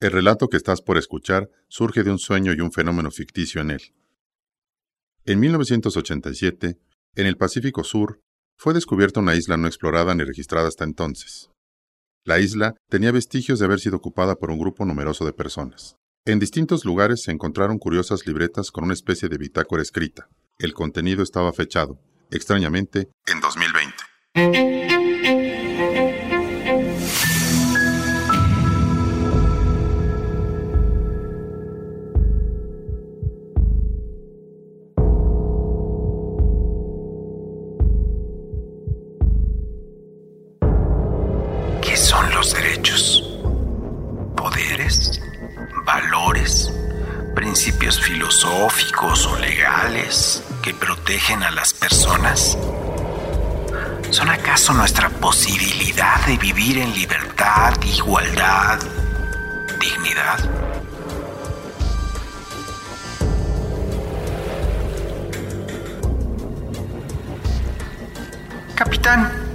El relato que estás por escuchar surge de un sueño y un fenómeno ficticio en él. En 1987, en el Pacífico Sur, fue descubierta una isla no explorada ni registrada hasta entonces. La isla tenía vestigios de haber sido ocupada por un grupo numeroso de personas. En distintos lugares se encontraron curiosas libretas con una especie de bitácora escrita. El contenido estaba fechado, extrañamente, en 2020. Filosóficos o legales que protegen a las personas? ¿Son acaso nuestra posibilidad de vivir en libertad, igualdad, dignidad? Capitán,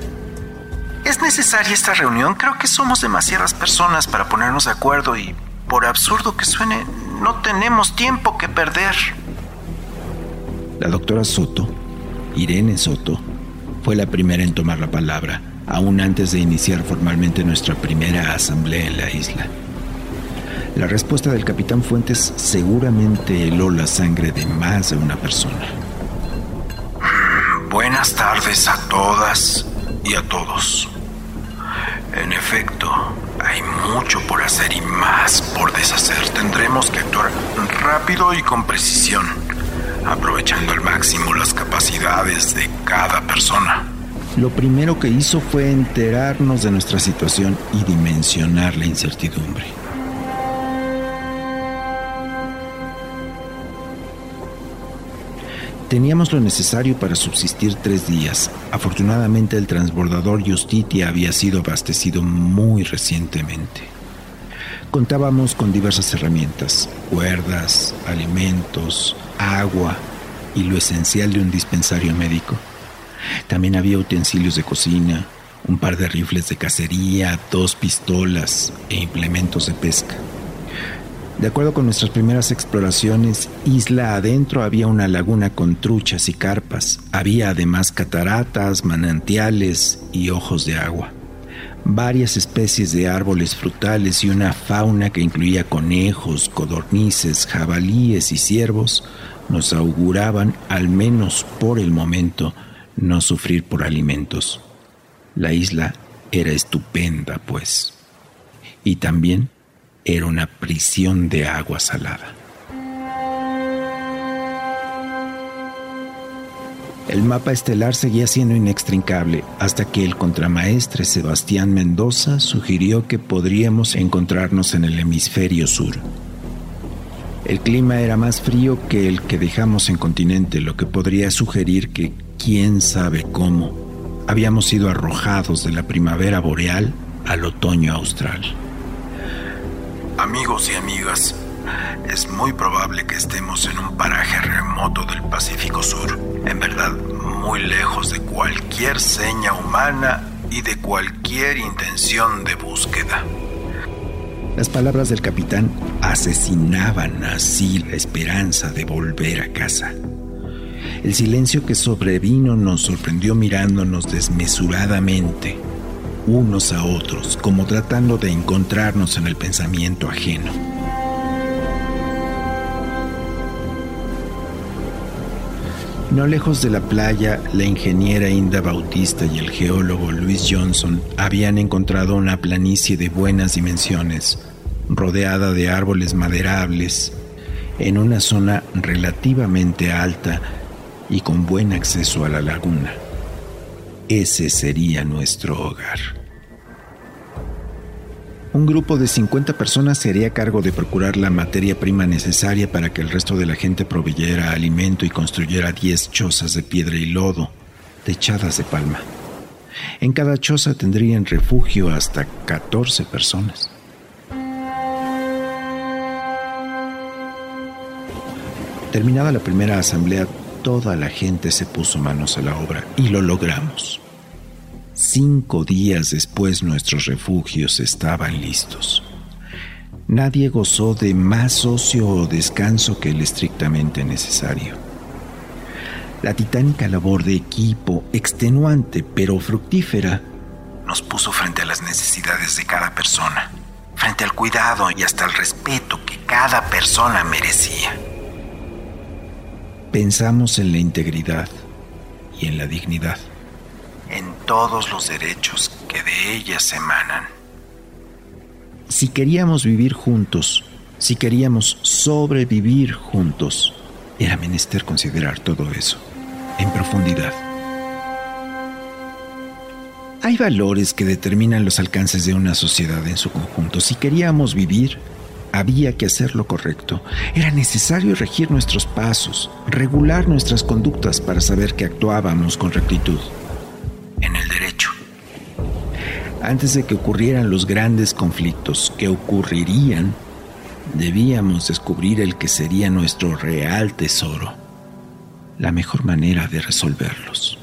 ¿es necesaria esta reunión? Creo que somos demasiadas personas para ponernos de acuerdo y, por absurdo que suene, no tenemos tiempo que perder. La doctora Soto, Irene Soto, fue la primera en tomar la palabra, aún antes de iniciar formalmente nuestra primera asamblea en la isla. La respuesta del capitán Fuentes seguramente heló la sangre de más de una persona. Buenas tardes a todas y a todos. En efecto, hay mucho por hacer y más por deshacer. Tendremos que actuar rápido y con precisión, aprovechando al máximo las capacidades de cada persona. Lo primero que hizo fue enterarnos de nuestra situación y dimensionar la incertidumbre. Teníamos lo necesario para subsistir tres días. Afortunadamente el transbordador Justitia había sido abastecido muy recientemente. Contábamos con diversas herramientas, cuerdas, alimentos, agua y lo esencial de un dispensario médico. También había utensilios de cocina, un par de rifles de cacería, dos pistolas e implementos de pesca. De acuerdo con nuestras primeras exploraciones, isla adentro había una laguna con truchas y carpas. Había además cataratas, manantiales y ojos de agua. Varias especies de árboles frutales y una fauna que incluía conejos, codornices, jabalíes y ciervos nos auguraban, al menos por el momento, no sufrir por alimentos. La isla era estupenda, pues. Y también era una prisión de agua salada. El mapa estelar seguía siendo inextrincable hasta que el contramaestre Sebastián Mendoza sugirió que podríamos encontrarnos en el hemisferio sur. El clima era más frío que el que dejamos en continente, lo que podría sugerir que, quién sabe cómo, habíamos sido arrojados de la primavera boreal al otoño austral. Amigos y amigas, es muy probable que estemos en un paraje remoto del Pacífico Sur, en verdad muy lejos de cualquier seña humana y de cualquier intención de búsqueda. Las palabras del capitán asesinaban así la esperanza de volver a casa. El silencio que sobrevino nos sorprendió mirándonos desmesuradamente unos a otros, como tratando de encontrarnos en el pensamiento ajeno. No lejos de la playa, la ingeniera Inda Bautista y el geólogo Luis Johnson habían encontrado una planicie de buenas dimensiones, rodeada de árboles maderables, en una zona relativamente alta y con buen acceso a la laguna ese sería nuestro hogar. Un grupo de 50 personas se haría cargo de procurar la materia prima necesaria para que el resto de la gente proveyera alimento y construyera 10 chozas de piedra y lodo, techadas de palma. En cada choza tendrían refugio hasta 14 personas. Terminada la primera asamblea, toda la gente se puso manos a la obra y lo logramos. Cinco días después nuestros refugios estaban listos. Nadie gozó de más ocio o descanso que el estrictamente necesario. La titánica labor de equipo, extenuante pero fructífera, nos puso frente a las necesidades de cada persona, frente al cuidado y hasta el respeto que cada persona merecía. Pensamos en la integridad y en la dignidad. En todos los derechos que de ellas emanan. Si queríamos vivir juntos, si queríamos sobrevivir juntos, era menester considerar todo eso en profundidad. Hay valores que determinan los alcances de una sociedad en su conjunto. Si queríamos vivir, había que hacer lo correcto. Era necesario regir nuestros pasos, regular nuestras conductas para saber que actuábamos con rectitud. En el derecho. Antes de que ocurrieran los grandes conflictos que ocurrirían, debíamos descubrir el que sería nuestro real tesoro, la mejor manera de resolverlos.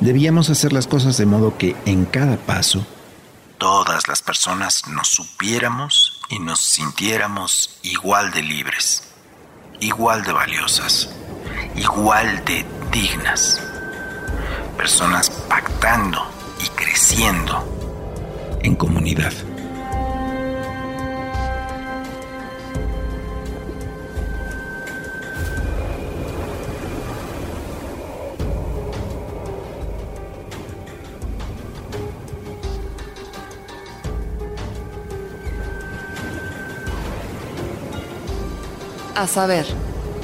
Debíamos hacer las cosas de modo que en cada paso todas las personas nos supiéramos y nos sintiéramos igual de libres, igual de valiosas, igual de dignas. Personas pactando y creciendo en comunidad. A saber,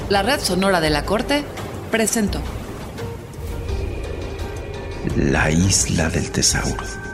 la red sonora de la corte presentó La isla del tesauro.